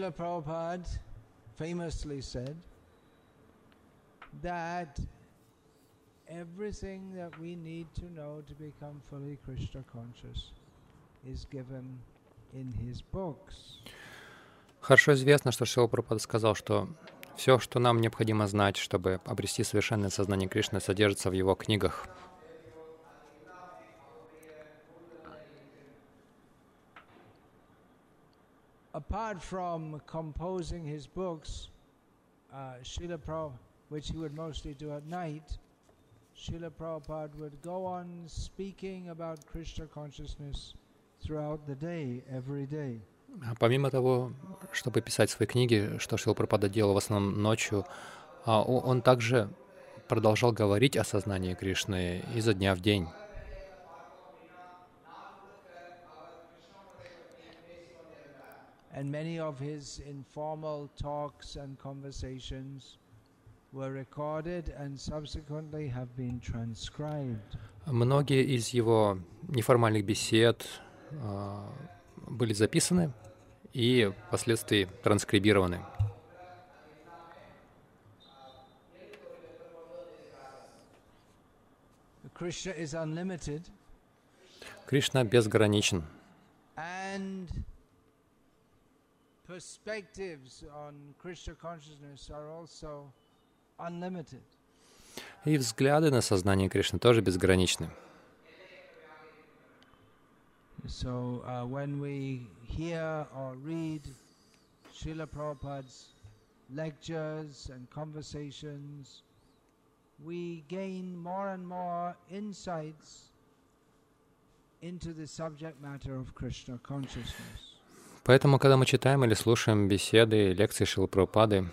Srila Prabhupada famously said that everything that we need to know to become fully Krishna conscious is given in his books. Хорошо известно, что Шила Прабхупада сказал, что все, что нам необходимо знать, чтобы обрести совершенное сознание Кришны, содержится в его книгах. Apart from composing his books, uh, Srila Prabhupada, which he would mostly do at night, Srila Prabhupada would go on speaking about Krishna consciousness throughout the day, every day. А Помимо того, чтобы писать свои книги, что Шила Прабхупада делал в основном ночью, а он также продолжал говорить о сознании Кришны изо дня в день. And many of his informal talks and conversations were recorded and subsequently have been transcribed. Многие из его неформальных бесед а, были записаны и впоследствии транскрибированы. Кришна безграничен. and perspectives on Krishna consciousness are also unlimited. И взгляды на сознание Кришны тоже безграничны. So uh, when we hear or read Srila Prabhupada's lectures and conversations, we gain more and more insights into the subject matter of Krishna consciousness. Поэтому, когда мы читаем или слушаем беседы, лекции Шилы Прабхупады,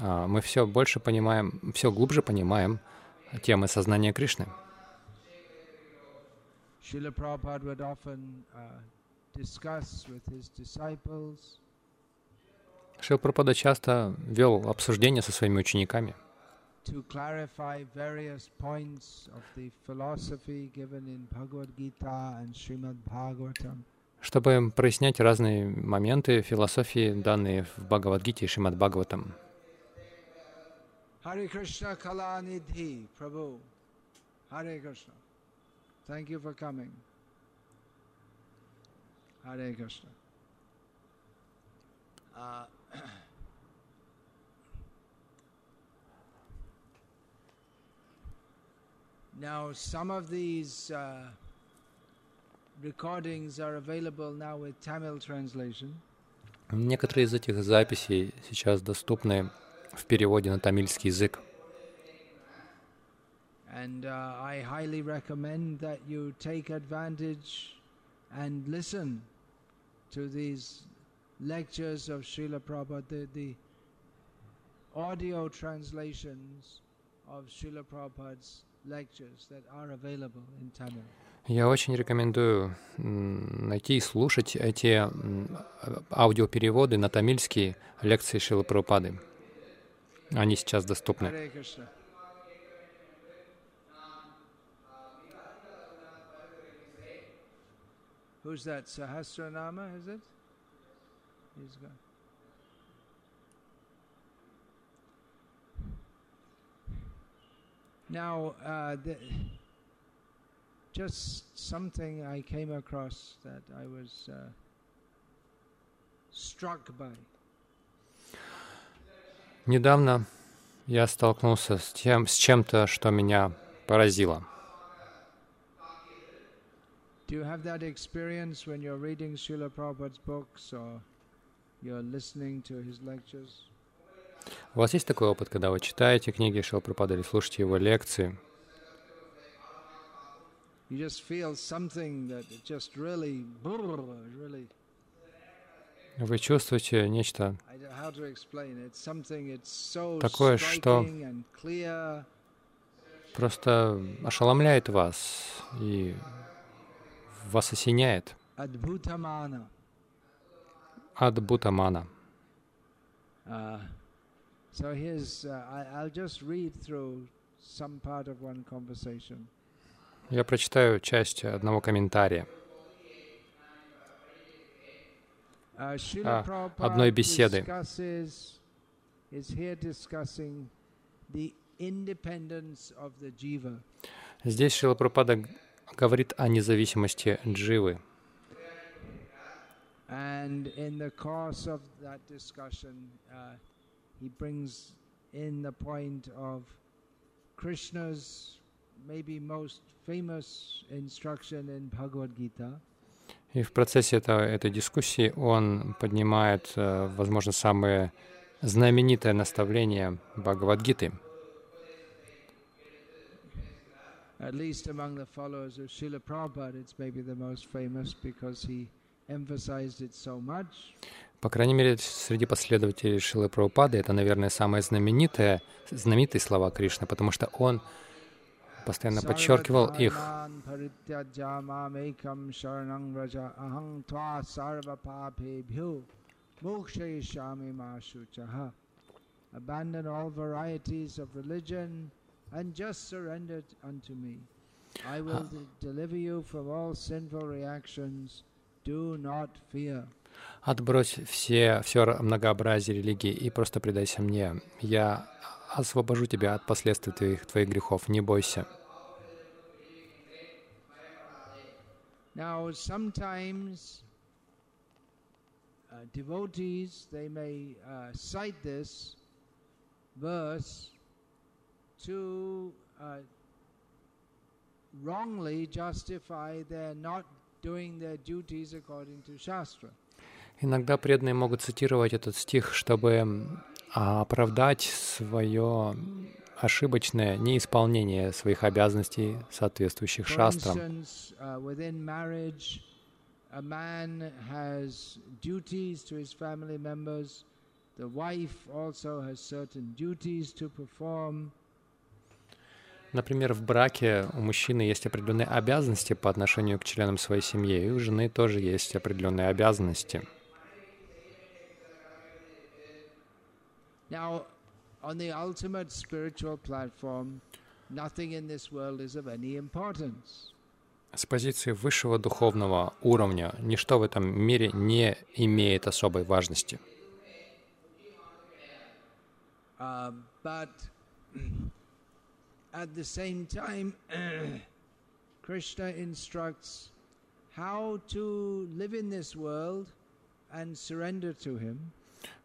а, мы все больше понимаем, все глубже понимаем темы сознания Кришны. Шила Прабхупада часто вел обсуждения со своими учениками, чтобы прояснять разные моменты философии, данные в Бхагавадгите и Шримад Бхагаватам. Hare Krishna Kala Nidhi Prabhu. Hare Krishna. Thank you for coming. Hare Krishna. Uh, now, some of these uh, recordings are available now with Tamil translation. Некоторые из этих записей сейчас доступны в переводе на тамильский язык. And uh, I highly recommend that you take advantage and listen to these lectures of Srila Prabhupada, the, the audio translations of Srila Prabhupada's lectures that are available in Tamil. Я очень рекомендую найти и слушать эти аудиопереводы на тамильские лекции Шилы Прабхупады. Они сейчас доступны. Now, uh, the, just something I came across that I was uh, struck by. Недавно я столкнулся с, тем, с чем-то, что меня поразило. Do you have that experience when you're reading Srila Prabhupada's books or you're listening to his lectures? У вас есть такой опыт, когда вы читаете книги Шилы Прабхупады или слушаете его лекции, you just feel something that just really, really. Вы чувствуете нечто Такое, что- просто ошеломляет вас и вас осеняет. Adbhutamana. Адбутамана. Uh, so here's, uh, I, I'll just read through some part of one conversation. Я прочитаю часть одного комментария. Uh, А, одной беседы. Здесь Шрила Прабхупада г- говорит о независимости дживы. Uh, he brings in the point of Krishna's maybe most famous instruction in Bhagavad Gita, И в процессе это- этой дискуссии он поднимает, э, возможно, самое знаменитое наставление Бхагавадгиты. at least among the followers of Srila Prabhupada, it's maybe the most famous because he emphasized it so much. По крайней мере, среди последователей Шилы Прабхупады это, наверное, самые знаменитые, знаменитые слова Кришны, потому что он постоянно подчеркивал их. Отбрось все, все ра- многообразие религии и просто предайся мне. Я освобожу тебя от последствий твоих, твоих грехов. Не бойся. Now, sometimes uh, devotees they may uh, cite this verse to uh, wrongly justify their not doing their duties according to Shastra. Иногда преданные могут цитировать этот стих, чтобы м, оправдать свое ошибочное неисполнение своих обязанностей, соответствующих шастрам. uh. Например, в браке у мужчины есть определенные обязанности по отношению к членам своей семьи, и у жены тоже есть определенные обязанности. Now, on the ultimate spiritual platform, nothing in this world is of any importance. С позиции высшего духовного уровня ничто в этом мире не имеет особой важности. Uh, but at the same time, Krishna instructs how to live in this world and surrender to Him.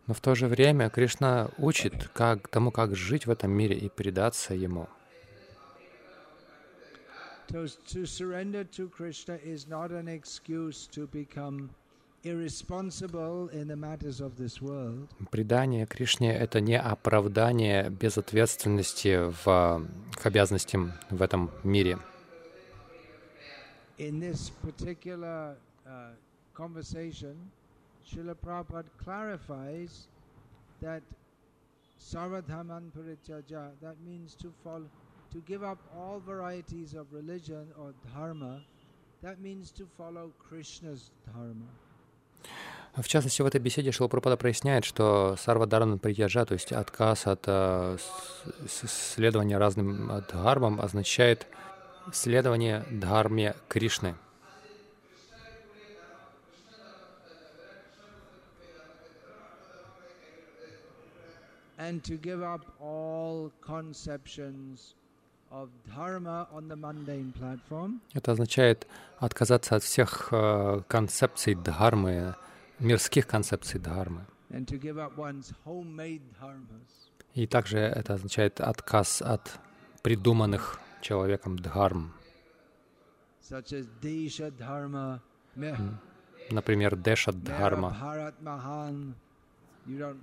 Но в то же время Кришна учит как, тому, как жить в этом мире и предаться Ему. Предание Кришне — это не оправдание безответственности в, к обязанностям в этом мире. In this particular uh, conversation, Srila Prabhupada clarifies that Sarvadhaman Parityaja, that means to follow, to give up all varieties of religion or dharma, that means to follow Krishna's dharma. В частности, в этой беседе Шилапрапада проясняет, что сарвадарана притяжа, то есть отказ от э, следования разным э, дхармам, означает следование дхарме Кришны. And to give up all conceptions of dharma on the mundane platform. Это означает отказаться от всех э, концепций дхармы, мирских концепций дхармы. and to give up one's homemade dharmas. И также это означает отказ от придуманных человеком дхарм, such as Desha Dharma, Me- например, Деша Дхарма, Bharat Mahan. You don't,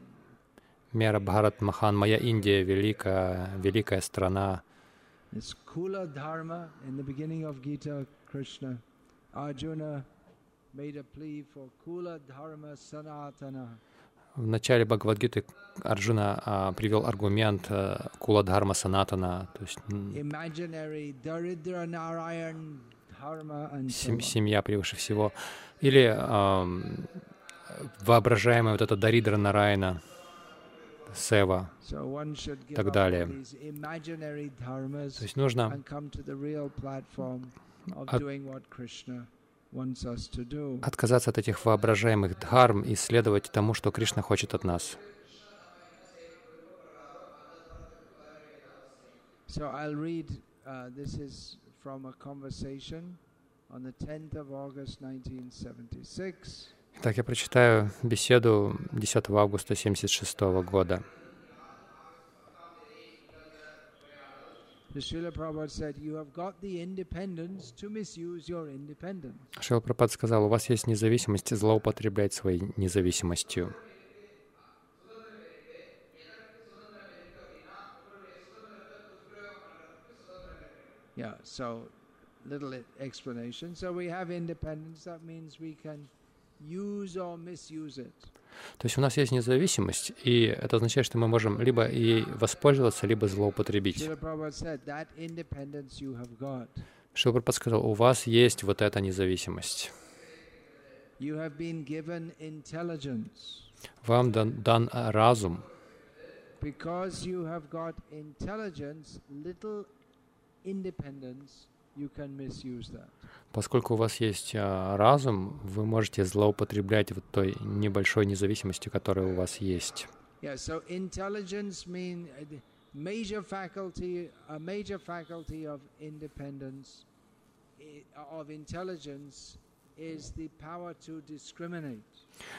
Мера Бхарат Махан, моя Индия великая, великая страна. В начале Бхагавадгиты Арджуна а, привел аргумент а, Кула Дхарма Санатана, то есть сем- семья превыше всего, или ам, воображаемая вот эта Даридра Нарайна, Сева. Give так далее. То есть нужно От- отказаться от этих воображаемых дхарм и следовать тому, что Кришна хочет от нас. So I'll read, uh, this is from a conversation on the 10th of August 1976. Итак, я прочитаю беседу 10 августа 1976 года. Шрила Прабхупад сказал, у вас есть независимость злоупотреблять своей независимостью. Yeah, so little e- explanation. So we have independence, that means we can То есть у нас есть независимость, и это означает, что мы можем либо ей воспользоваться, либо злоупотребить. Прабхупад сказал, у вас есть вот эта независимость. Вам дан, дан разум. Because you have got intelligence, little independence, Поскольку у вас есть а, разум, вы можете злоупотреблять вот той небольшой независимостью, которая у вас есть.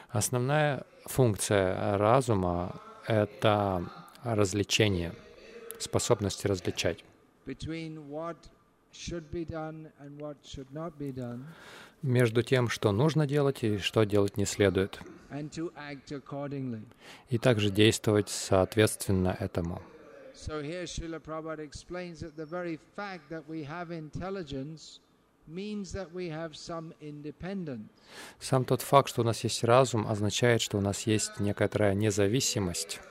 Основная функция разума — это развлечение, способность различать. Between what should be done and what should not be done, между тем, что нужно делать и что делать не следует, and to act accordingly. и также действовать соответственно этому. So here Srila Prabhupada explains that the very fact that we have intelligence means that we have some independence. Сам тот факт, что у нас есть разум, означает, что у нас есть некоторая независимость.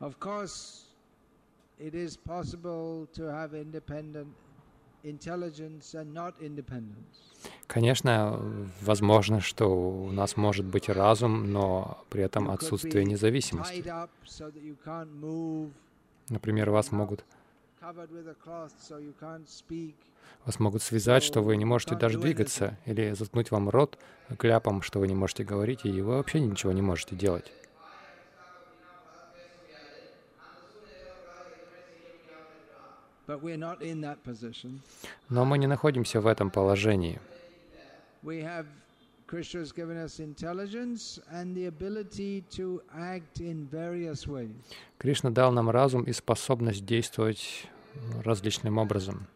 Of course, it is possible to have independent intelligence and not independence. Конечно, возможно, что у нас может быть разум, но при этом отсутствие независимости. Например, вас могут, вас могут связать, что вы не можете даже двигаться, или заткнуть вам рот кляпом, что вы не можете говорить, и вы вообще ничего не можете делать. Но мы не находимся в этом положении. We have Krishna has given us intelligence and the ability to act in various ways. Кришна дал нам разум и способность действовать различным образом.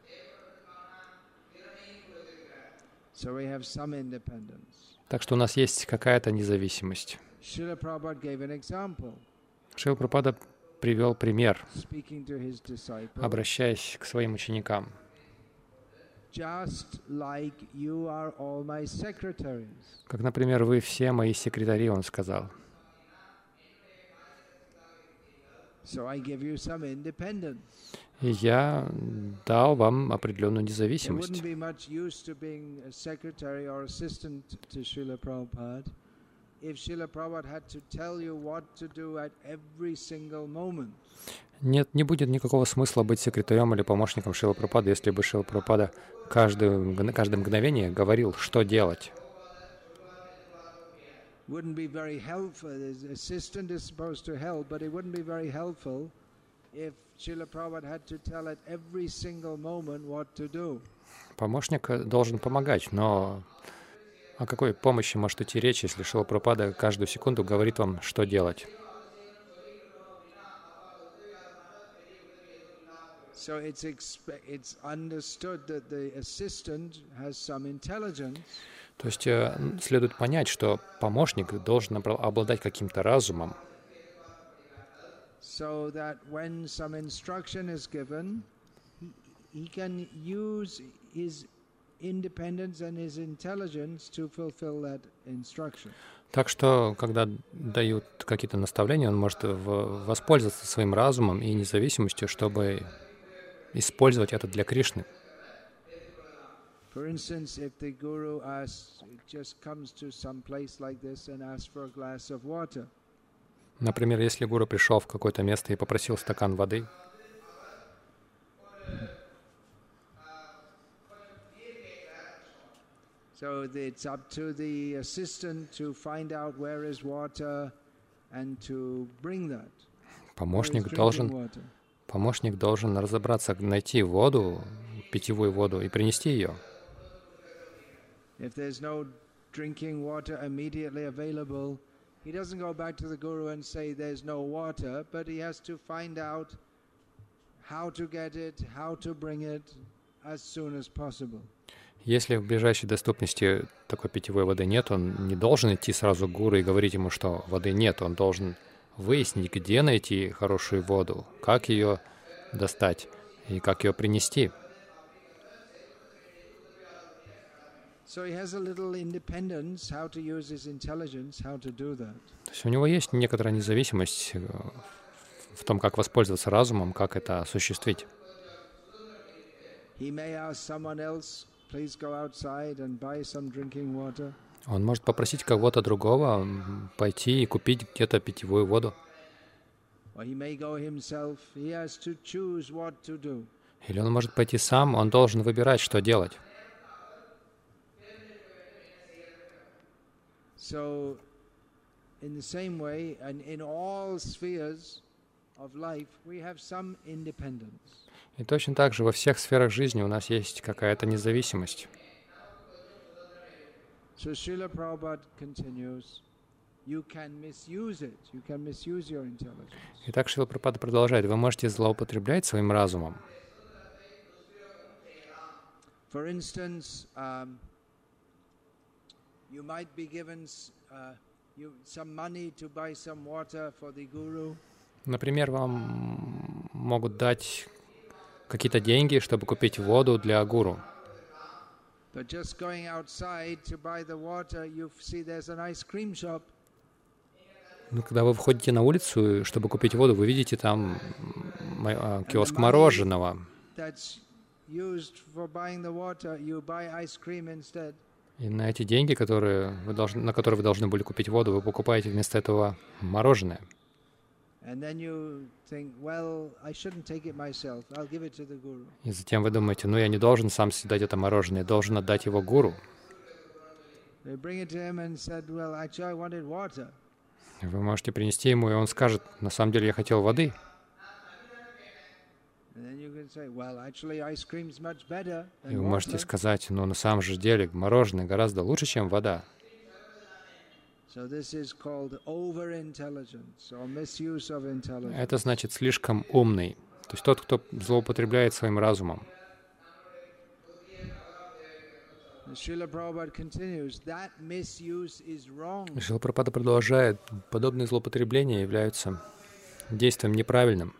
So we have some independence. Так что у нас есть какая-то независимость. Srila Prabhupada привел пример, обращаясь к своим ученикам. Как, например, вы все мои секретари, он сказал. И я дал вам определенную независимость. If Srila Prabhupada had to tell you what to do at every single moment. Нет, не будет никакого смысла быть секретарем или помощником Шила Прабхупады, если бы Шила Прабхупада каждое, каждое мгновение говорил, что делать. Wouldn't be very helpful. The assistant is supposed to help, but it wouldn't be very helpful if Srila Prabhupada had to tell at every single moment what to do. Помощник э, должен помогать, но о какой помощи может идти речь, если Шила Прабхупада каждую секунду говорит вам, что делать? So it's expe- it's understood that the assistant has some intelligence, То есть э, следует понять, что помощник должен обладать каким-то разумом, so that when some instruction is given, he, he can use his independence and his intelligence to fulfill that instruction. Так что, когда дают какие-то наставления, он может воспользоваться своим разумом и независимостью, чтобы использовать это для Кришны. For instance, if the guru asks, just comes to some place like this and asks for a glass of water. Например, если гуру пришел в какое-то место и попросил стакан воды, So it's up to the assistant to find out where is water and to bring that. Помощник должен, помощник должен разобраться, найти воду, питьевую воду и принести ее. If there's no drinking water immediately available, he doesn't go back to the guru and say there's no water, but he has to find out how to get it, how to bring it as soon as possible. Если в ближайшей доступности такой питьевой воды нет, он не должен идти сразу к гуру и говорить ему, что воды нет. Он должен выяснить, где найти хорошую воду, как ее достать и как ее принести. То есть у него есть некоторая независимость э, в том, как воспользоваться разумом, как это осуществить. Он может попросить кого-то другого пойти и купить где-то питьевую воду. Или он может пойти сам, он должен выбирать, что делать. So, in the same way, and in all spheres of life, we have some independence. И точно так же во всех сферах жизни у нас есть какая-то независимость. Итак, Шрила Прабхупада продолжает, вы можете злоупотреблять своим разумом. For instance, um, you might be given uh, you, some money to buy some water for the guru. Например, вам могут дать какие-то деньги, чтобы купить воду для гуру. Но когда вы входите на улицу, чтобы купить воду, вы видите там а, киоск мороженого. И на эти деньги, которые вы должны, на которые вы должны были купить воду, вы покупаете вместо этого мороженое. И затем вы думаете, ну я не должен сам съедать это мороженое, я должен отдать его гуру. Вы можете принести ему, и он скажет, на самом деле я хотел воды. И вы можете сказать, ну на самом же деле мороженое гораздо лучше, чем вода. Это значит слишком умный. То есть тот, кто злоупотребляет своим разумом. Шрила Прабхупада продолжает, подобные злоупотребления являются действием неправильным.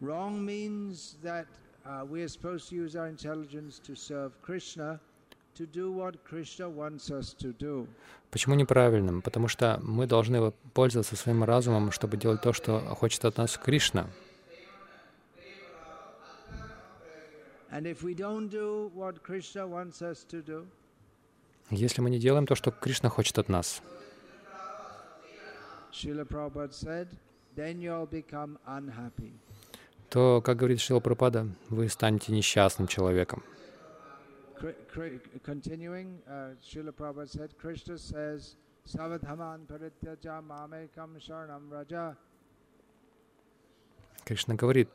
Wrong means that uh, we are supposed to use our intelligence to serve Krishna, Почему неправильным? Потому что мы должны пользоваться своим разумом, чтобы делать то, что хочет от нас Кришна. Если мы не делаем то, что Кришна хочет от нас, то, как говорит Шила Прабхупада, вы станете несчастным человеком continuing, uh, Srila Prabhupada said, Krishna says, Savadhaman parityaja mamekam sharanam raja. Кришна говорит,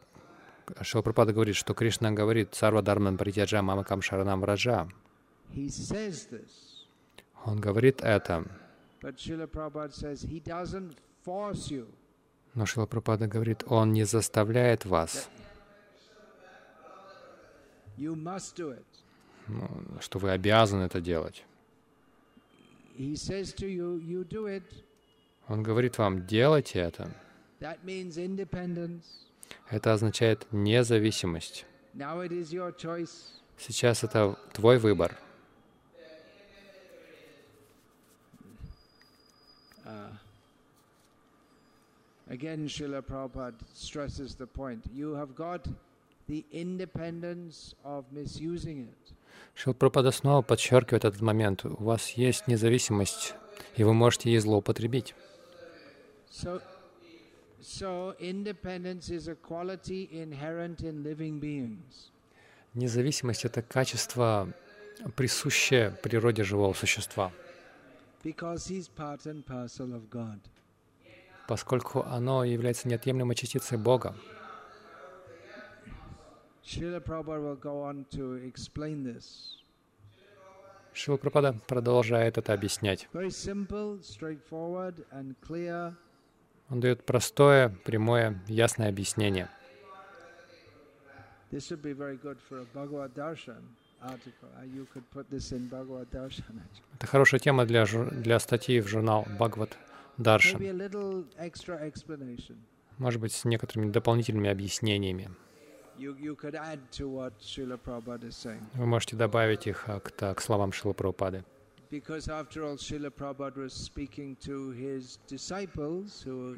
Шила Прабхупада говорит, что Кришна говорит, Сарва Дарман Паритяджа Мамакам Шаранам Раджа. Он говорит это. Но Шила Прабхупада говорит, он не заставляет вас. Ну, что вы обязаны это делать. Он говорит вам, делайте это. Это означает независимость. Сейчас это твой выбор. Uh, again, Srila Prabhupada stresses the point. You have got the independence of misusing it. Шилпрапада снова подчеркивает этот момент. У вас есть независимость, и вы можете ей злоупотребить. So, so. Независимость — это качество, присущее природе живого существа, поскольку оно является неотъемлемой частицей Бога. Srila Prabhupada will go on to explain this. Шила Прабхупада продолжает это объяснять. Он дает простое, прямое, ясное объяснение. Это хорошая тема для, жур- для статьи в журнал Бхагават Даршан. Может быть, с некоторыми дополнительными объяснениями. Вы можете добавить их а, к, к словам Шилы Прабхупады. Because after all, Srila Prabhupada was speaking to his disciples who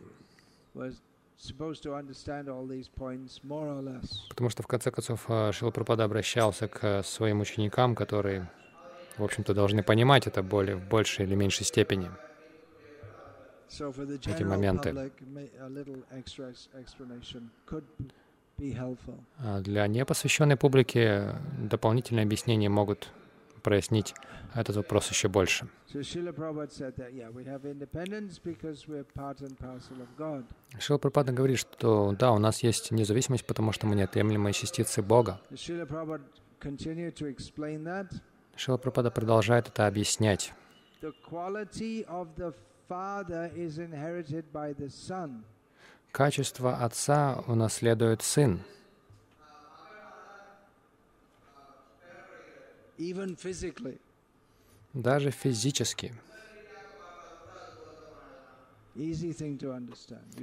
was supposed to understand all these points more or less. Потому что, в конце концов, а, Шила Прабхупада обращался к своим ученикам, которые, в общем-то, должны понимать это более, в большей или меньшей степени. Эти моменты. А Для непосвященной публики дополнительные объяснения могут прояснить этот вопрос еще больше. Шила Прабхупада говорит, что да, у нас есть независимость, потому что мы неотъемлемые частицы Бога. Шила Прабхупада продолжает это объяснять. Качество Отца унаследует Сын. Даже физически.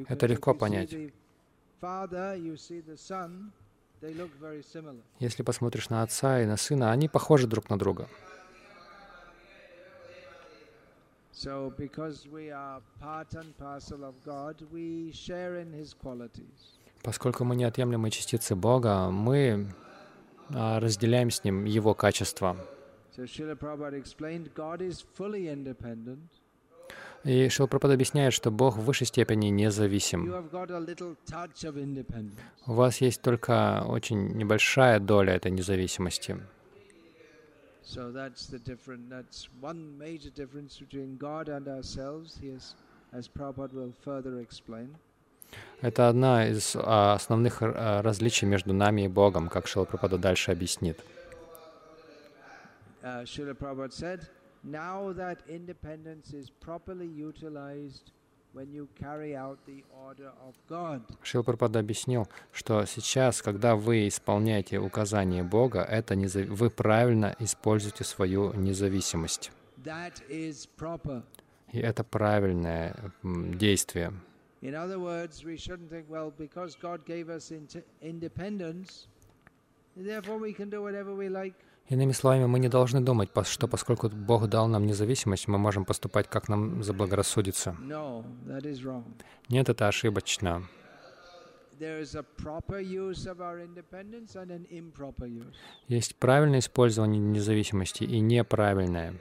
Это легко понять. Если посмотришь на Отца и на Сына, они похожи друг на друга. So, because we are part and parcel of God, we share in His qualities. Поскольку мы неотъемлемые частицы Бога, мы а, разделяем с Ним Его качества. So, Srila Prabhupada explained God is fully independent. И Шилпрапад объясняет, что Бог в высшей степени независим. У вас есть только очень небольшая доля этой независимости. So that's the different. That's one major difference between God and ourselves. He is, as Prabhupada will further explain. Это одна из а, основных а, различий между нами и Богом, как Шилпрапада дальше объяснит. Uh, Srila Prabhupada said, now that independence is properly utilized Шилпрапада объяснил, что сейчас, когда вы исполняете указания Бога, это неза- вы правильно используете свою независимость. И это правильное действие. Иными словами, мы не должны думать, что поскольку Бог дал нам независимость, мы можем поступать, как нам заблагорассудится. Нет, это ошибочно. Есть правильное использование независимости и неправильное.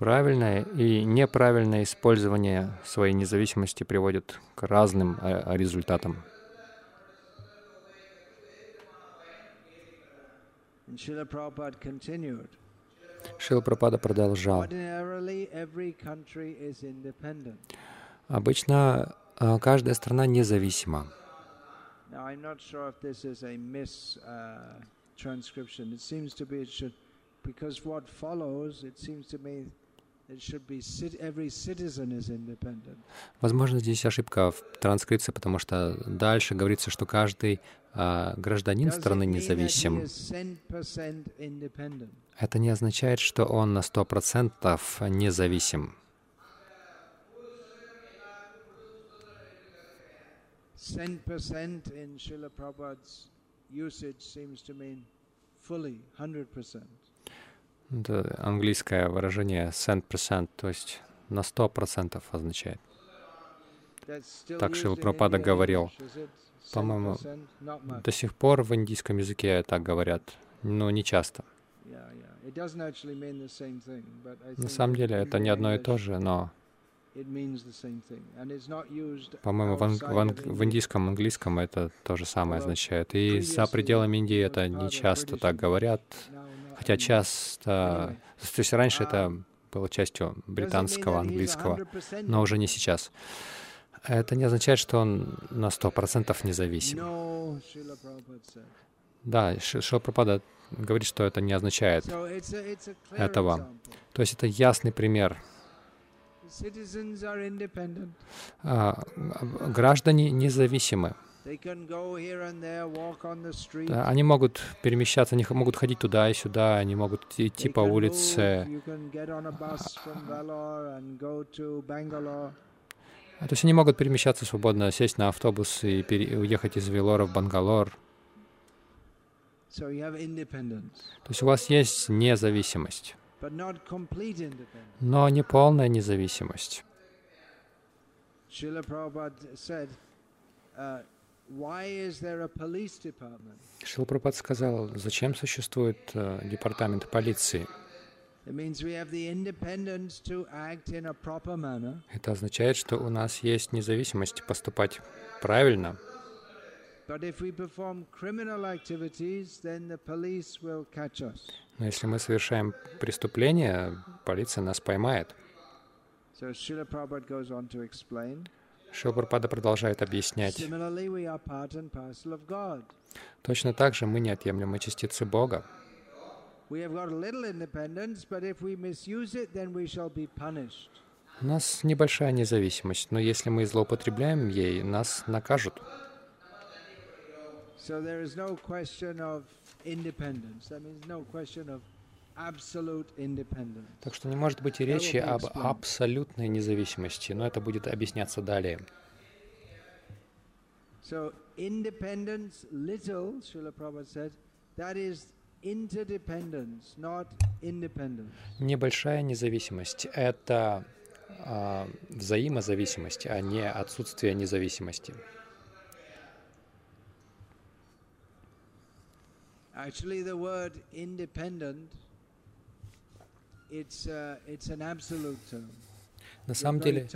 Правильное и неправильное использование своей независимости приводит к разным э, результатам. Шила Прабхупада продолжал. Обычно э, каждая страна независима. Uh, transcription. It seems to be it should, because what follows, it seems to me Возможно, здесь ошибка в транскрипции, потому что дальше говорится, что каждый а, гражданин страны независим. Это не означает, что он на сто процентов независим. Usage seems to mean fully, 100%. Это английское выражение cent percent, то есть на сто процентов означает. Так Шил Пропада говорил. По-моему, до сих пор в индийском языке так говорят, но не часто. На самом деле это не одно и то же, но по-моему, в, ан- в, в индийском английском это то же самое означает. И за пределами Индии это не часто так говорят, хотя часто... То есть раньше это было частью британского, английского, но уже не сейчас. Это не означает, что он на сто процентов независим. Да, Шилапрапада говорит, что это не означает этого. То есть это ясный пример а, граждане независимы. Да, они могут перемещаться, они могут ходить туда и сюда, они могут идти по улице. То есть они могут перемещаться свободно, сесть на автобус и уехать из Велора в Бангалор. То есть у вас есть независимость но не полная независимость. Шила Прабхупад сказал, зачем существует uh, департамент полиции? Это означает, что у нас есть независимость поступать правильно. Но если мы совершаем преступление, полиция нас поймает. Шилпрапада продолжает объяснять. Точно так же мы неотъемлемые частицы Бога. У нас небольшая независимость, но если мы злоупотребляем ей, нас накажут. So there is no question of independence. That means no question of. Так что не может быть и речи об абсолютной независимости, но это будет объясняться далее. So independence, little, Srila Prabhupada said, that is interdependence, not independence. Небольшая независимость — это а, взаимозависимость, а не отсутствие независимости. Actually, the word independent, it's, uh, it's an absolute term. На самом деле,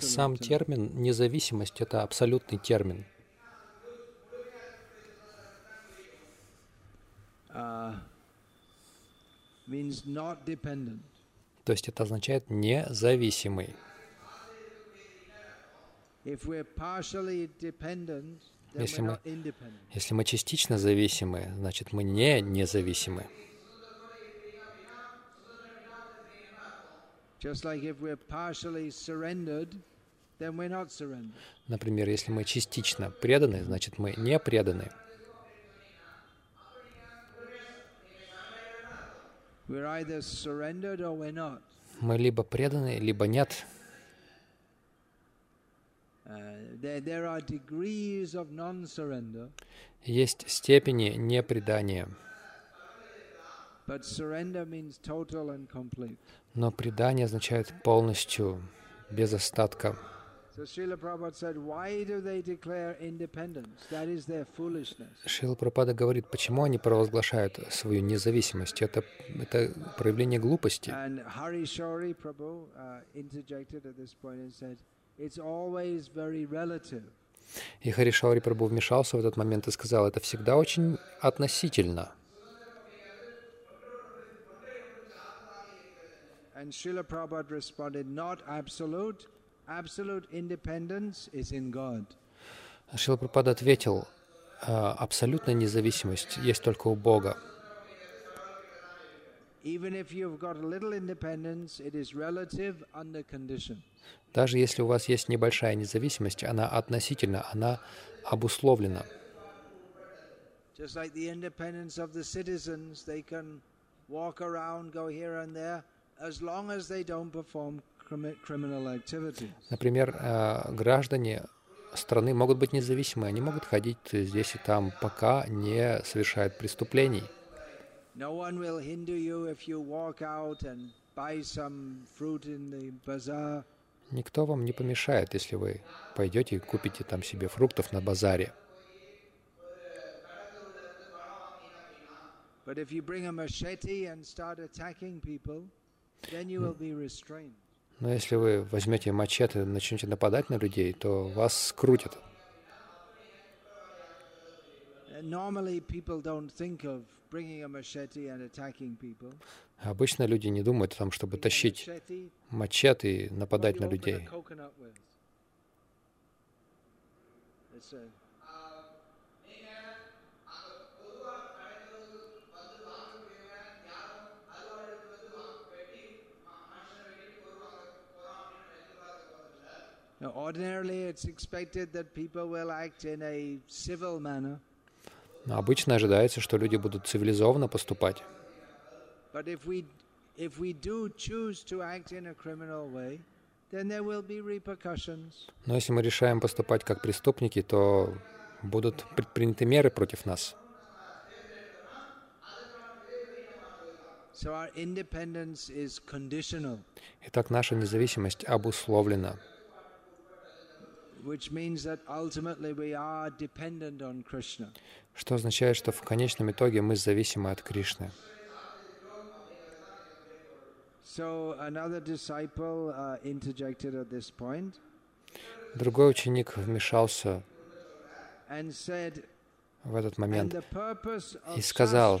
сам термин «независимость» — это абсолютный термин. Uh. То есть это означает «независимый». Если мы, если мы частично зависимы, значит, мы не независимы. Например, если мы частично преданы, значит, мы не преданы. Мы либо преданы, либо нет. Uh, Есть степени непредания. Но предание означает полностью, без остатка. Шила Прабхупада говорит, почему они провозглашают свою независимость. Это, это проявление глупости. И Харишаури Прабhu вмешался в этот момент и сказал, это всегда очень относительно. And Srila Prabhupada responded, not absolute. Absolute independence is in God. Шила Прабхупада ответил, абсолютная независимость есть только у Бога. Даже если у вас есть небольшая независимость, она относительно, она обусловлена. Just like the independence of the citizens, they can walk around, go here and there, Например, граждане страны могут быть независимы, они могут ходить здесь и там, пока не совершают преступлений. Никто вам не помешает, если вы пойдете и купите там себе фруктов на базаре. But if you bring a machete and start attacking people, Но если вы возьмете мачете и начнете нападать на людей, то вас скрутят. Обычно люди не думают о том, чтобы тащить мачете и нападать на людей. It's a, ordinarily, it's expected that people will act in a civil manner. Но обычно ожидается, что люди будут цивилизованно поступать. But if we, if we do choose to act in a criminal way, then there will be repercussions. Но если мы решаем поступать как преступники, то будут предприняты меры против нас. Итак, наша независимость обусловлена, which means that ultimately we are dependent on Krishna. Что означает, что в конечном итоге мы зависимы от Кришны. Uh, Другой ученик вмешался в этот момент и сказал,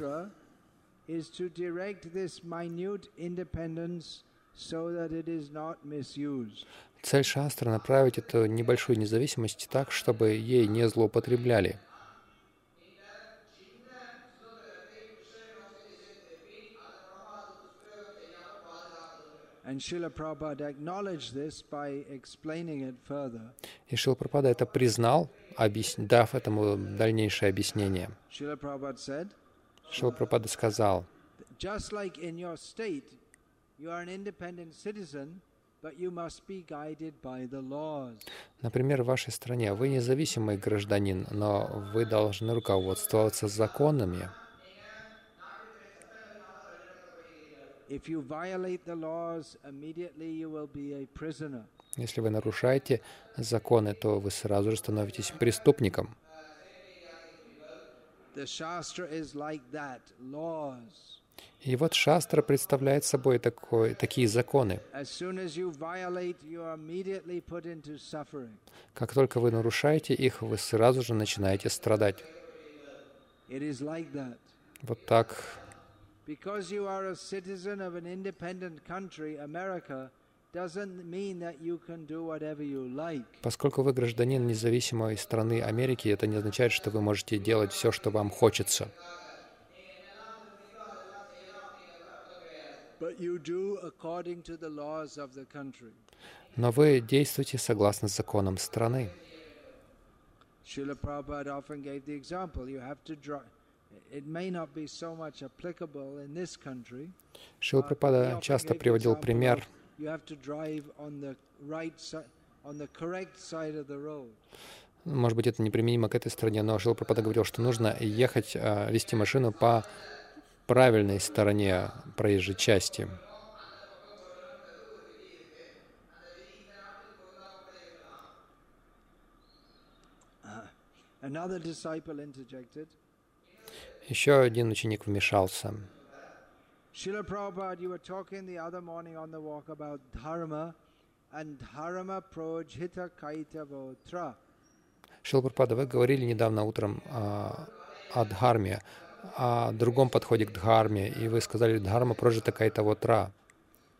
Цель шастры — направить эту небольшую независимость так, чтобы ей не злоупотребляли. И Шилпрапада это признал, дав этому дальнейшее объяснение. Said, Шилпрапада сказал, just like in your state, you are an independent citizen, например, в вашей стране. Вы независимый гражданин, но вы должны руководствоваться законами. Если вы нарушаете законы, то вы сразу же становитесь преступником. И вот шастра представляет собой такой, такие законы. Как только вы нарушаете их, вы сразу же начинаете страдать. Вот так. Because you are a citizen of an independent country, America. Поскольку вы гражданин независимой страны Америки, это не означает, что вы можете делать все, что вам хочется. But you do according to the laws of the country. Но вы действуете согласно законам страны. Srila Prabhupada often gave the example. You have to country. Шил Прабхупада часто приводил пример, может быть, это неприменимо к этой стране, но Шил Прабхупада говорил, что нужно ехать, а, вести машину по правильной стороне проезжей части. Еще один ученик вмешался. Srila Prabhupada, you were talking the other morning on the walk about dharma and dharma projhita kaita votra. Шил Прабхупада, вы говорили недавно утром а, о дхарме, о другом подходе к дхарме, и вы сказали, дхарма прожита какая-то вот ра.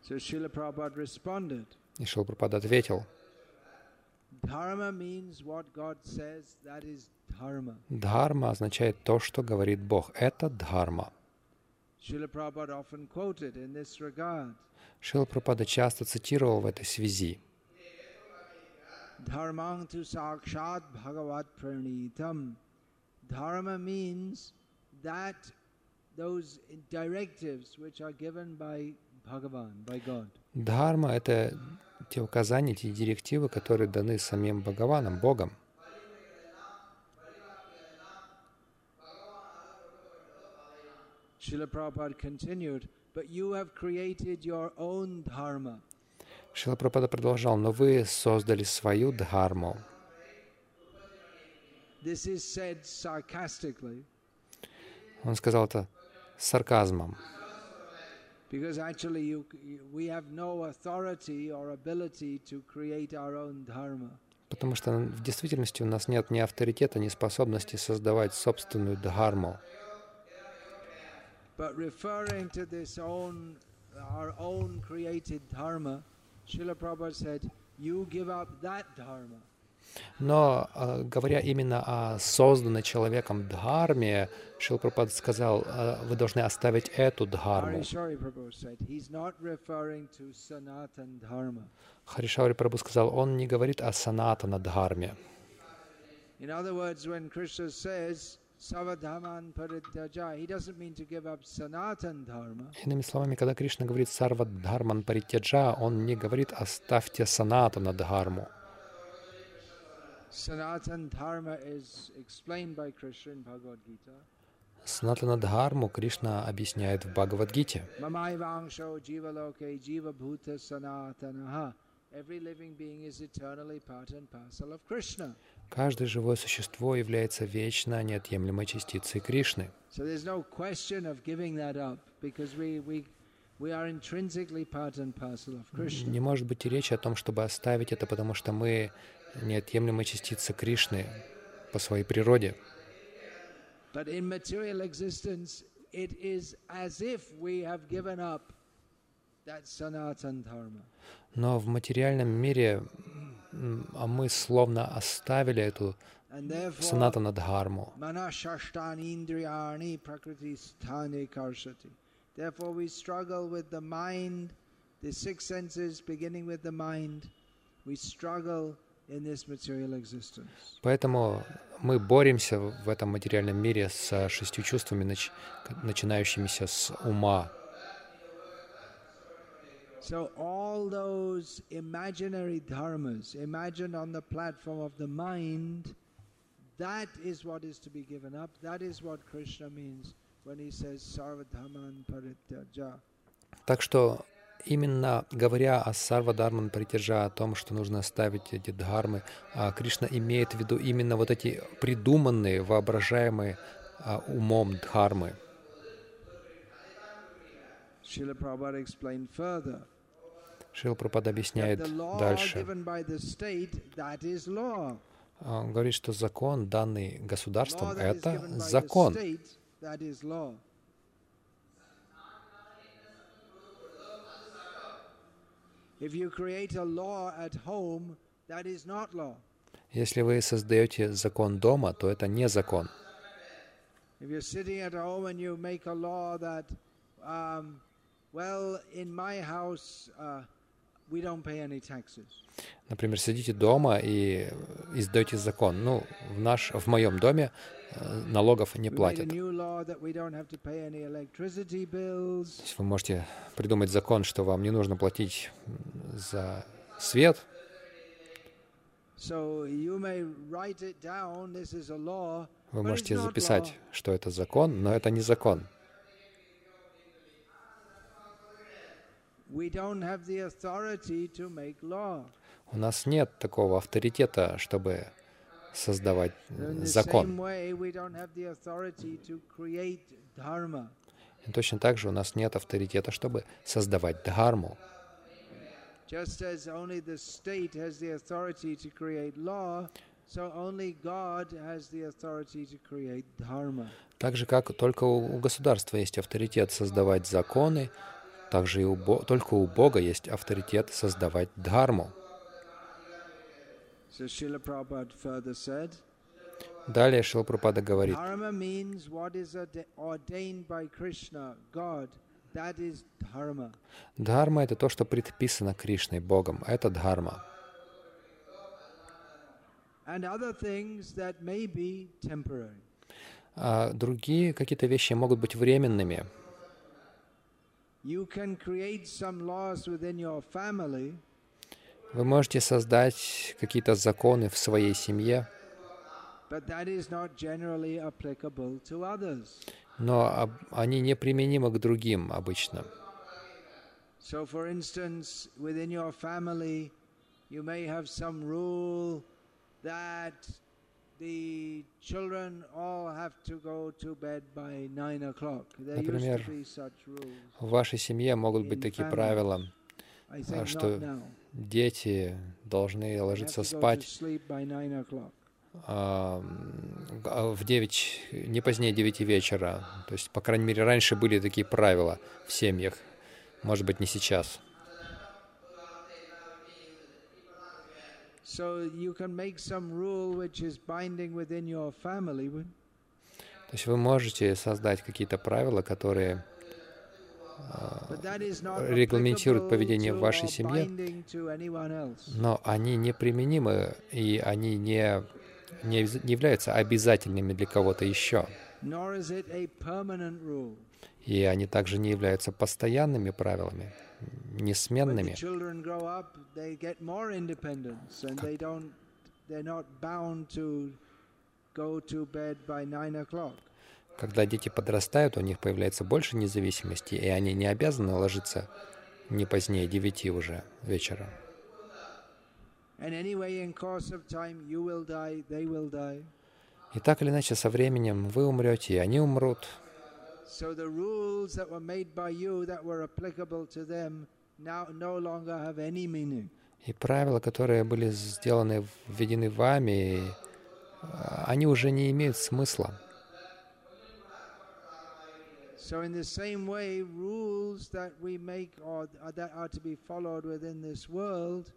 So Srila Prabhupada responded, И Шил Прабхупада ответил, дхарма означает то, что говорит Бог. Это дхарма. Шила Прабхупада часто цитировал в этой связи. Dharmang tu sakshat bhagavat pranitam. Dharma means that those directives which are given by Bhagavan, by God. Дхарма — это те указания, те директивы, которые даны самим Бхагаваном, Богом. Srila Prabhupada continued, but you have created your own dharma. Шила Прабхупада продолжал, но вы создали свою дхарму. This is said sarcastically Он сказал это с сарказмом, потому что в действительности у нас нет ни авторитета, ни способности создавать собственную дхарму. But Но э, говоря именно о созданной человеком дхарме, Шил Прабхупада сказал, э, вы должны оставить эту дхарму. Харишаури Прабху сказал, он не говорит о санатана дхарме. Иными словами, когда Кришна говорит «сарва дхарман паритяджа», он не говорит «оставьте санатана дхарму». Sanatan dharma is explained by Krishna in Bhagavad Gita. Санатана дхарму Кришна объясняет в Бхагавадгите. Каждое живое существо является вечно неотъемлемой частицей Кришны. Не может быть и речи о том, чтобы оставить это, потому что мы неотъемлемая частица Кришны по своей природе. Но в материальном мире а мы словно оставили эту санатана дхарму. Therefore, we struggle with the mind, the six senses beginning with the mind. We struggle Поэтому мы боремся в этом материальном мире с шестью чувствами, нач- начинающимися с ума. So all those imaginary dharmas imagined on the platform of the mind, that is what is to be given up. That is what Krishna means when he says sarvadhaman parityaja. Так что именно говоря о Сарва Дharman Паритяжа, о том, что нужно оставить эти дхармы, а, Кришна имеет в виду именно вот эти придуманные, воображаемые а, умом дхармы. Шрила Прабхупада объясняет дальше. law. А, Он говорит, что закон, данный государством, это закон. If you create a law at home, that is not law. Если вы создаете закон дома, то это не закон. If you're sitting at home and you make a law that, um, well, in my house, uh, we don't pay any taxes. Например, сидите дома и издаете закон. Ну, в, наш, в моем доме э, налогов не платят. То есть вы можете придумать закон, что вам не нужно платить за свет. Вы можете записать, что это закон, но это не закон. У нас нет такого авторитета, чтобы создавать закон. И точно так же у нас нет авторитета, чтобы создавать дхарму. Так же, как только у государства есть авторитет создавать законы, так же и у Бо- только у Бога есть авторитет создавать дхарму. That is dharma. дхарма — это то, что предписано Кришной, Богом. Это дхарма. And other things that may be temporary. А другие какие-то вещи могут быть временными. You can create some laws within your family, Вы можете создать какие-то законы в своей семье, но они неприменимы к другим обычно. So, for instance, within your family, you may have some rule that the children all have to go to bed by nine o'clock. There used Например, to be such rules. В вашей семье могут быть такие правила. Что. Дети должны ложиться спать а, в 9, не позднее 9 вечера. То есть, по крайней мере, раньше были такие правила в семьях. Может быть, не сейчас. То есть вы можете создать какие-то правила, которые but that is not регламентируют applicable поведение в вашей семье, но они неприменимы, и они не, не, не являются обязательными для кого-то еще. И они также не являются постоянными правилами, несменными. children Когда дети подрастают, у них появляется больше независимости, и они не обязаны ложиться не позднее 9 уже вечера. И так или иначе, со временем вы умрете, и они умрут. И правила, которые были сделаны, введены вами, а, они уже не имеют смысла. So in the same way, rules that we make or or that are to be followed within this world,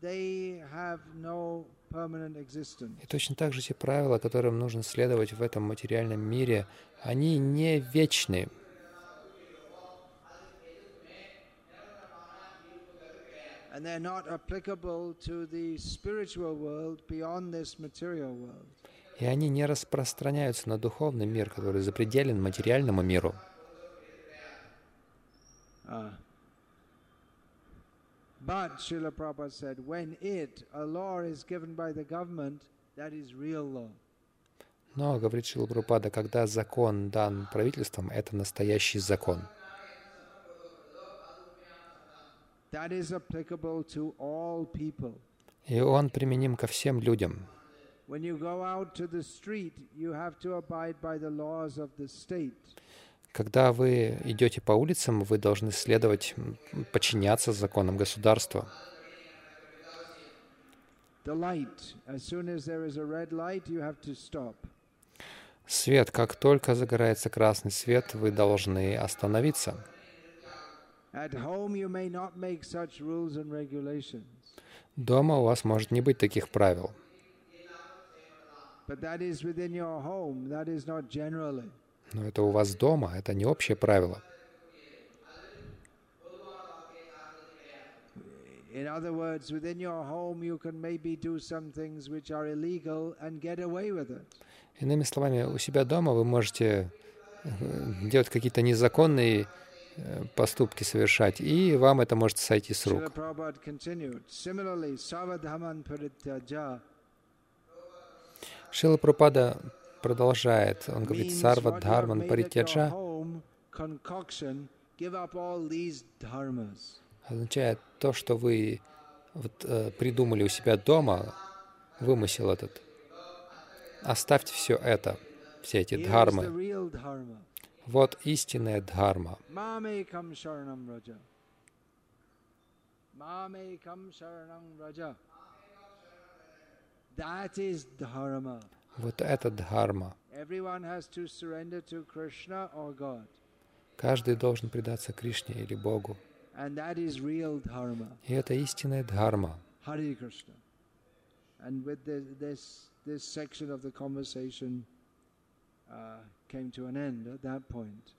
they have no permanent existence. И точно так же те правила, которым нужно следовать в этом материальном мире, они не вечны. And they're not applicable to the spiritual world beyond this material world. И они не распространяются на духовный мир, который запределен материальному миру. But Srila Prabhupada said, when it, a law is given by the government, that is real law. Но, говорит Шрила Прабхупада, когда закон дан правительством, это настоящий закон. That is applicable to all people. И он применим ко всем людям. When you go out to the street, you have to abide by the laws of the state. Когда вы идете по улицам, вы должны следовать, подчиняться законам государства. Свет, как только загорается красный свет, вы должны остановиться. Дома у вас может не быть таких правил. but that is within your home, that is not generally. Но это у вас дома, это не общее правило. In other words, within your home, you can maybe do some things which are illegal and get away with it. Иными словами, у себя дома вы можете э, делать какие-то незаконные э, поступки совершать, и вам это может сойти с рук. Prabhupada continued. Similarly, Savadhaman Parityaja Шила Прабхупада продолжает. Он говорит, Сарва Дхарман Паритяджа означает то, что вы вот, э, придумали у себя дома, вымысел этот. Оставьте все это, все эти дхармы. Вот истинная дхарма. Mamekam sharanam raja. Mamekam sharanam raja. That is dharma. Вот это дхарма. Каждый должен предаться Кришне или Богу. И это истинная дхарма. Hare Krishna. and with the, this this section of the conversation uh, came to an end at that point.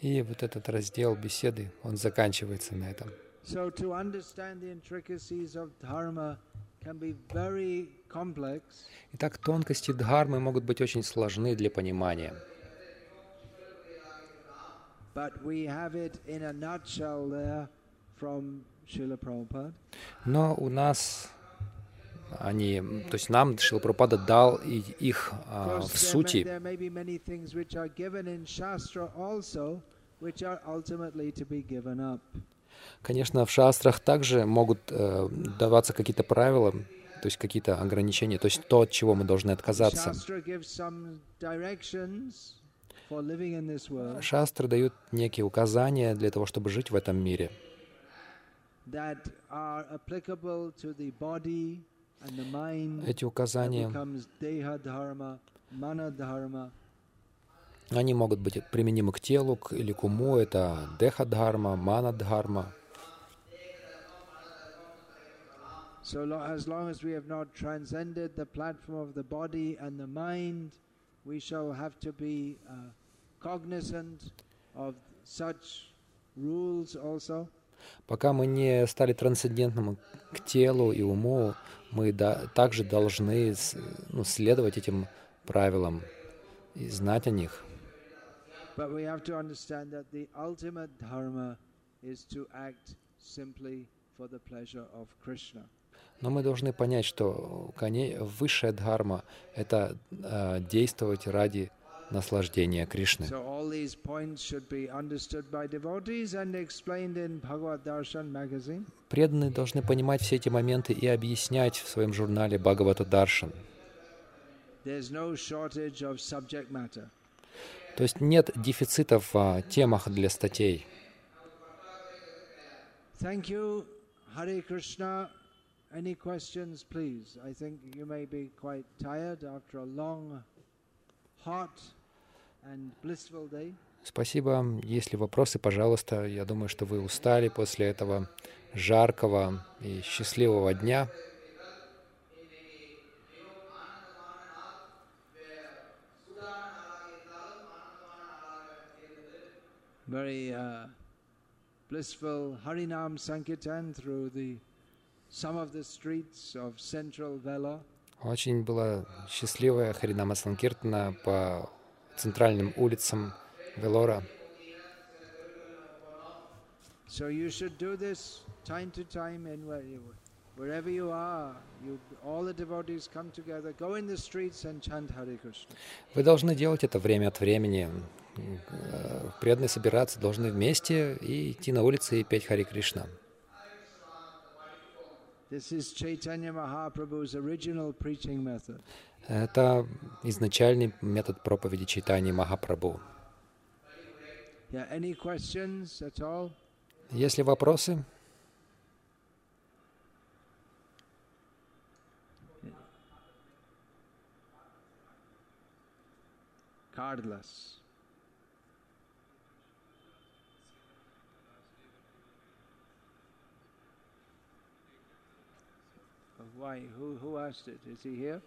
И вот этот раздел беседы, он заканчивается на этом. So to understand the intricacies of dharma Итак, тонкости дхармы могут быть очень сложны для понимания. Но у нас они, то есть нам Шрила Прабхупада дал их а, в сути. Конечно, в шастрах также могут э, даваться какие-то правила, то есть какие-то ограничения, то есть то, от чего мы должны отказаться. Шастры дают некие указания для того, чтобы жить в этом мире. Эти указания, becomes deha dharma, mana dharma. Они могут быть применимы к телу к- или к уму. Это деха-дхарма, мана-дхарма. So lo- as long as we have not transcended the platform of the body and the mind, we shall have to be uh, cognizant of such rules also. Пока мы не стали трансцендентным к телу и уму, мы да- также должны ну, следовать этим правилам и знать о них. But we have to understand that the ultimate dharma is to act simply for the pleasure of Krishna. Но мы должны понять, что высшая дхарма — это э, действовать ради наслаждения Кришны. Преданные должны понимать все эти моменты и объяснять в своем журнале Бхагавата Даршан. То есть нет дефицитов в а, темах для статей. Thank you, Hare Krishna. Any questions, please? I think you may be quite tired after a long, hot, and blissful day. Спасибо. Если вопросы, пожалуйста. Я думаю, что вы устали после этого жаркого и счастливого дня. Very uh, blissful Harinam Sankirtan through the some of the streets of central Vela. Очень была счастливая Харинама Санкиртана по центральным улицам Велора. So you should do this time to time, and wherever you are, you all the devotees come together, go in the streets and chant Hare Krishna. Вы должны делать это время от времени. Э, Преданные собираться должны вместе и идти на улицы и петь Хари Кришна. Это изначальный метод проповеди читания Махапрабху. Yeah, all? Если вопросы, Cardless. Why? Who, who asked it? Is he here?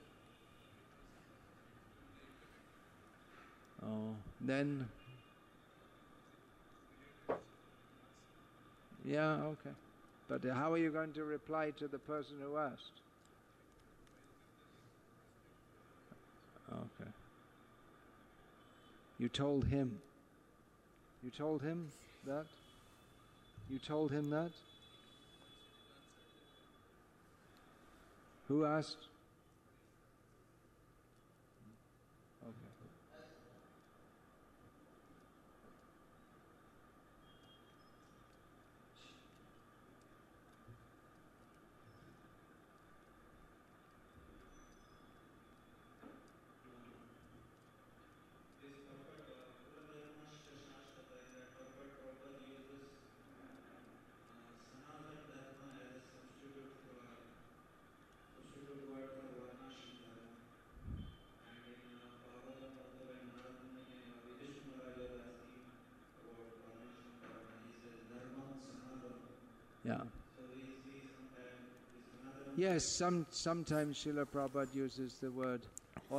Oh, then. Yeah, okay. But uh, how are you going to reply to the person who asked? Okay. You told him. You told him that? You told him that? Who asked?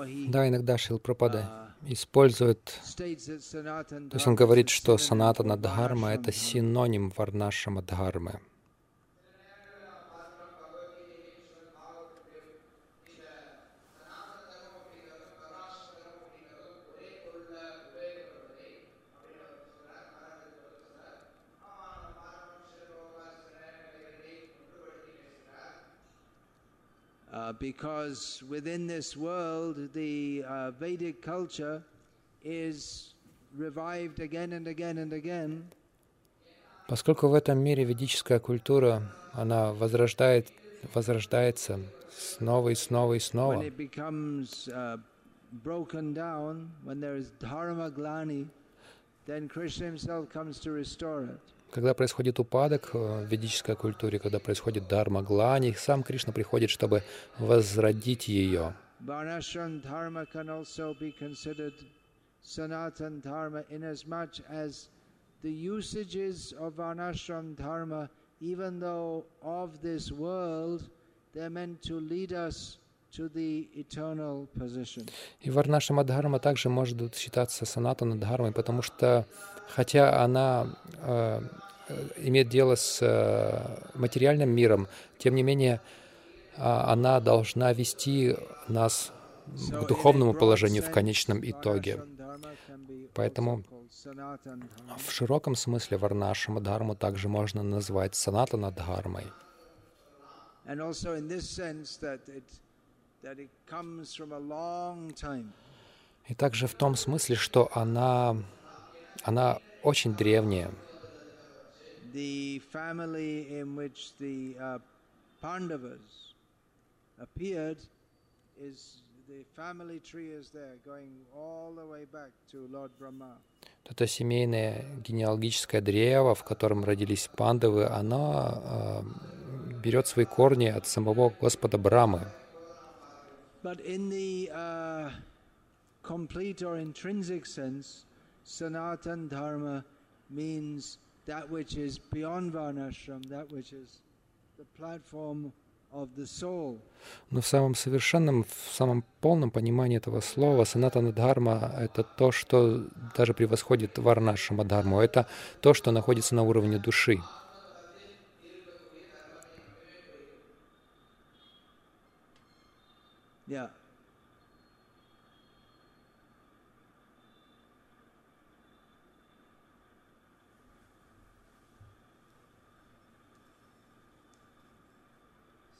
He Да, иногда Шил Пропада uh, использует, то есть он Dharma говорит, что санатана Дхарма — это синоним Варнашама Дхармы. because within this world, the uh, Vedic culture is revived again and again and again, Поскольку в этом мире ведическая культура, она возрождает, возрождается снова и снова и when снова. it becomes uh, broken down, when there is dharma glani, then Krishna himself comes to restore it. Когда происходит упадок э, в ведической культуре, когда происходит дарма глани, сам Кришна приходит, чтобы возродить ее. Varnashram dharma can also be considered Sanatan dharma inasmuch as the usages of Varnashram dharma, even though of this world, they're meant to lead us to the eternal position. И Варнаша Мадхарма также может считаться санатана дхармой, потому что, хотя она э, э, имеет дело с э, материальным миром, тем не менее а, она должна вести нас к духовному положению в конечном итоге. Поэтому. В широком смысле Варнаша Мадхарму также можно назвать санатана дхармой. И также в том смысле, что она, она очень древняя. uh. Это семейное генеалогическое древо, в котором родились пандавы, оно э, берет свои корни от самого Господа Брамы. But in the uh, complete or intrinsic sense, Sanatan Dharma means that which is beyond Varnashram, that which is the platform of the soul. Но в самом совершенном, в самом полном понимании этого слова санатана дхарма — это то, что даже превосходит варнаша мадхарму. Это то, что находится на уровне души. Yeah.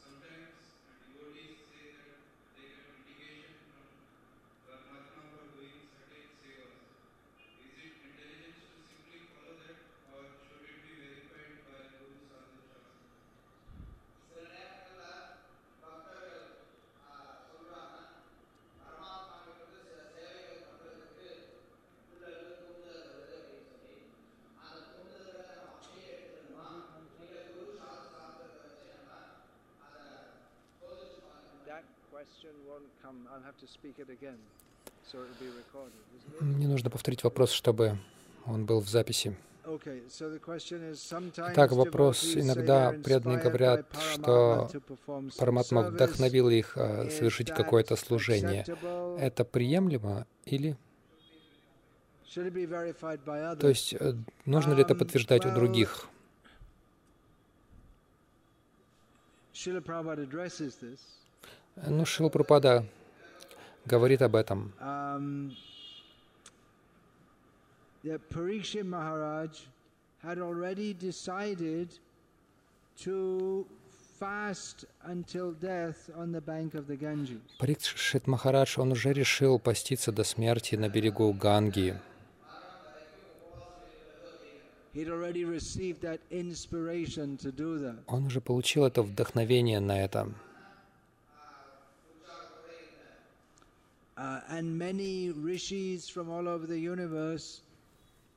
Sometimes devotees say that they get indication from Paramatma for doing certain sevas. Is it intelligence to simply follow that or should it be verified by Guru Sadhu Shastra? That question won't come. I'll have to speak it again, so it'll be recorded. Isn't it? Мне нужно повторить вопрос, чтобы он был в записи. Итак, вопрос. Иногда преданные говорят, что Параматма вдохновил их а, совершить какое-то служение. Это приемлемо или... То есть э, нужно ли это Um, подтверждать у других? Srila Prabhupada Ну, Шилапрапада говорит об этом. Um, that Parikshit Maharaj had already decided to fast until death on the bank of the Ganges. Парикшит Махарадж, он уже решил поститься до смерти на берегу Ганги. Он уже получил это вдохновение на это. Uh, and many rishis from all over the universe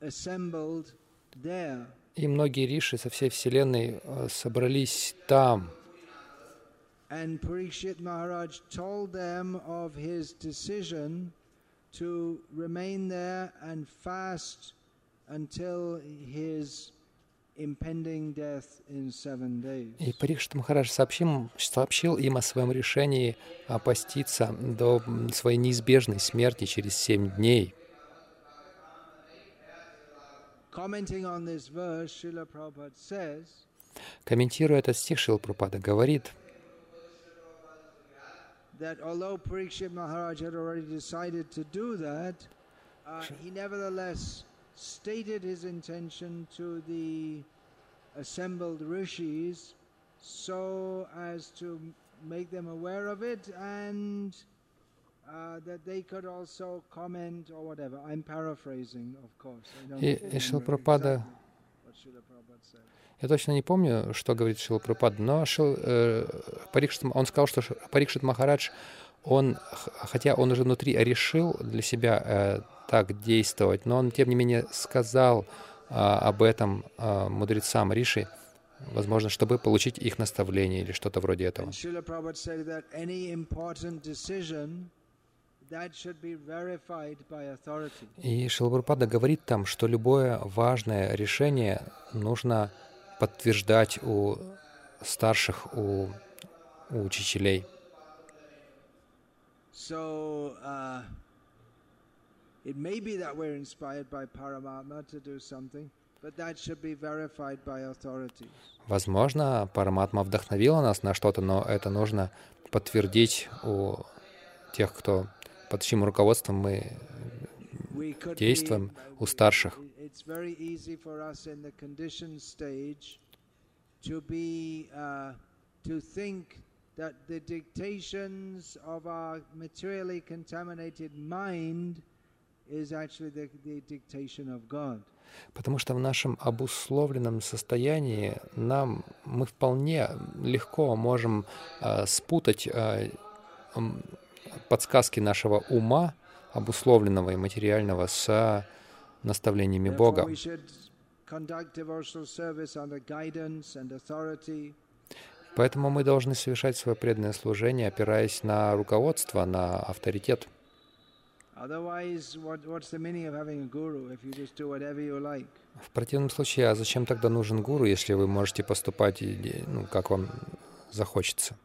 assembled there. И многие риши со всей Вселенной э, собрались там. And Parikshit Maharaj told them of his decision to remain there and fast until his И Парикшит Махарадж сообщил, сообщил им о своем решении опаститься до своей неизбежной смерти через семь дней. Комментируя этот стих, Шрила Прабхупада говорит, that although Parikshit Maharaj had already decided to do that, uh, he nevertheless stated his intention to the assembled rishis so as to make them aware of it and uh, that they could also comment or whatever. I'm paraphrasing, of course. I don't и, и Шрила remember Прабхупада exactly what Srila Prabhupada said. Я точно не помню, что говорит Шила Прабхупада, но Шил, э, Парикшит, он сказал, что Ш- Парикшит Махарадж, он, хотя он уже внутри решил для себя э, так действовать, но он, тем не менее, сказал а, об этом а, мудрецам Риши, возможно, чтобы получить их наставление или что-то вроде этого. И Шилапрапада говорит там, что любое важное решение нужно подтверждать у старших, у, у учителей. So uh, it may be that we're inspired by Paramatma to do something. Возможно, Параматма вдохновила нас на что-то, но это нужно подтвердить у тех, кто под чьим руководством мы действуем, у старших. To be uh, to think that the dictations of our materially contaminated mind is actually the, the dictation of God. Потому что в нашем обусловленном состоянии нам мы вполне легко можем а, спутать а, м, подсказки нашего ума, обусловленного и материального, с наставлениями Бога. Поэтому мы должны совершать свое преданное служение, опираясь на руководство, на авторитет. В противном случае, а зачем тогда нужен гуру, если вы можете поступать, ну, как вам захочется?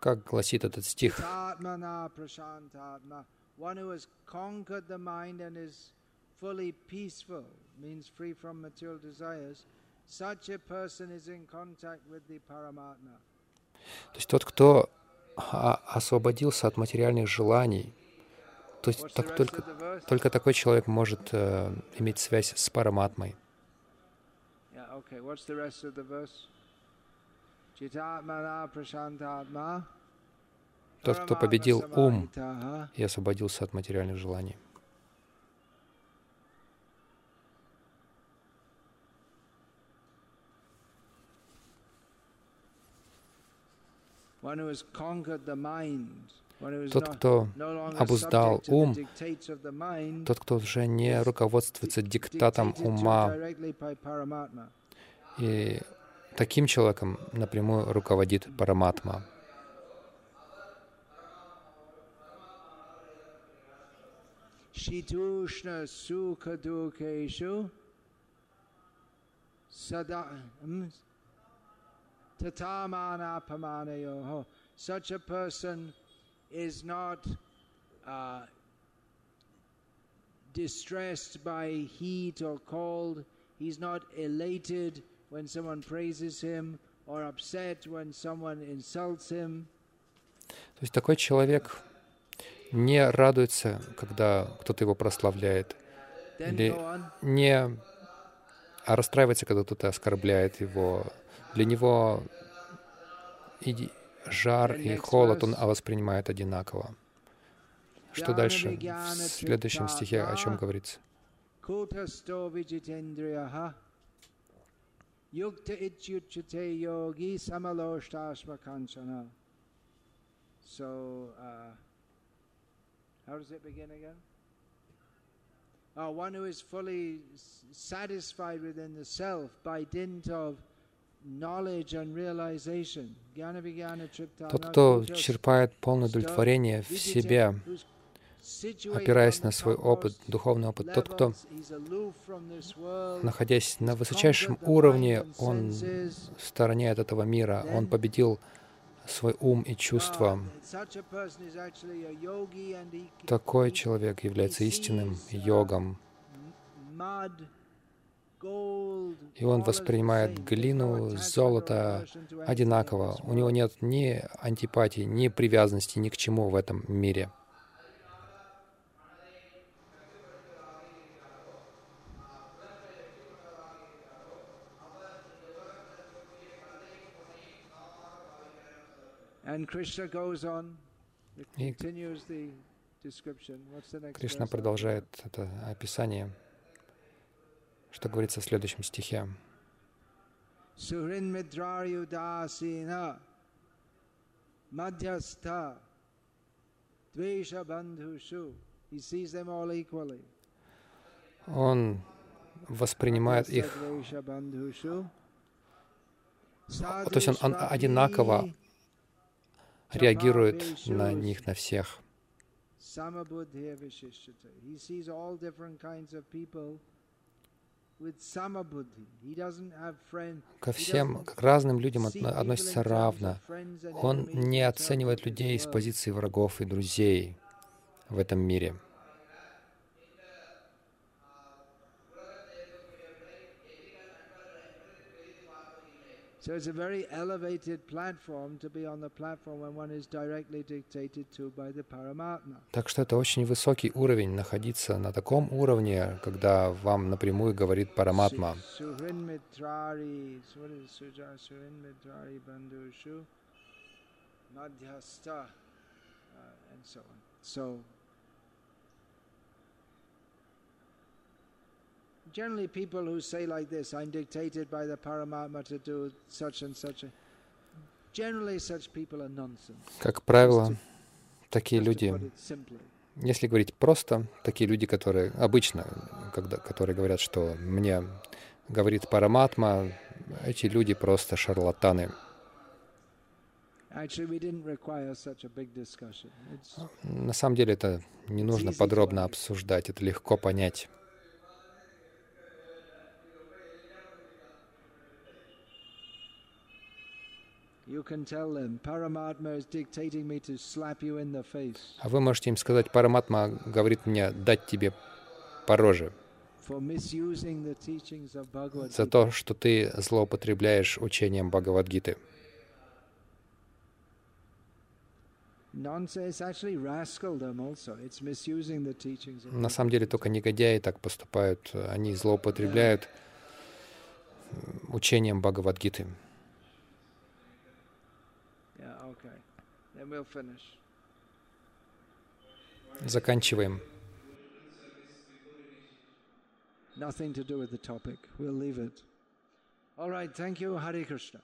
Как гласит этот стих? Fully peaceful, means free from material desires. Such a person is in contact with the Paramatma. То есть тот, кто а, освободился от материальных желаний, то есть так, только, только такой человек может э, иметь связь с Параматмой. Yeah, okay. What's the rest of the verse? Chitatmana prashantatma. Тот, кто победил ум и освободился от материальных желаний. One who has conquered the mind. One who is Тот, кто обуздал ум, тот, кто уже не руководствуется диктатом ума, и таким человеком напрямую руководит Параматма. Hmm? Tatamana pamanayoho. Such a person is not uh, distressed by heat or cold. He's not elated when someone praises him or upset when someone insults him. То есть такой человек не радуется, когда кто-то его прославляет, или не а расстраивается, когда кто-то оскорбляет его. Для него и жар, и холод он воспринимает одинаково. Что дальше? В следующем стихе о чем говорится? Vijitendriyaha yukta ityuchate yogi samaloshtasma kanchana. So, uh, how does it begin again? Uh, one who is fully satisfied within the self by dint of Тот, кто черпает полное удовлетворение в себе, опираясь на свой опыт, духовный опыт. Тот, кто, находясь на высочайшем уровне, он в стороне от этого мира, он победил свой ум и чувства. Такой человек является истинным йогом. И он воспринимает глину, золото одинаково. У него нет ни антипатии, ни привязанности ни к чему в этом мире. И Кришна продолжает это описание, что говорится в следующем стихе. Он воспринимает их, то есть он, он одинаково реагирует на них, на всех. Ко всем, к разным людям относится равно. Он не оценивает людей с позиции врагов и друзей в этом мире. So it's a very elevated platform to be on the platform when one is directly dictated to by the Paramatma. Так что это очень высокий уровень находиться на таком уровне, когда вам напрямую говорит Параматма. So generally people who say like this, I'm dictated by the Paramatma to do such and such. Generally such people are nonsense. Как правило, такие люди, если говорить просто, такие люди, которые обычно, когда, которые говорят, что мне говорит Параматма, эти люди просто шарлатаны. На самом деле это не нужно подробно обсуждать, это легко понять. А вы можете им сказать, Параматма говорит мне дать тебе по роже за то, что ты злоупотребляешь учением Бхагавадгиты. На самом деле только негодяи так поступают. Они злоупотребляют учением Бхагавадгиты. Заканчиваем. Nothing to do with the topic. We'll leave it. All right. Thank you. Hare Krishna.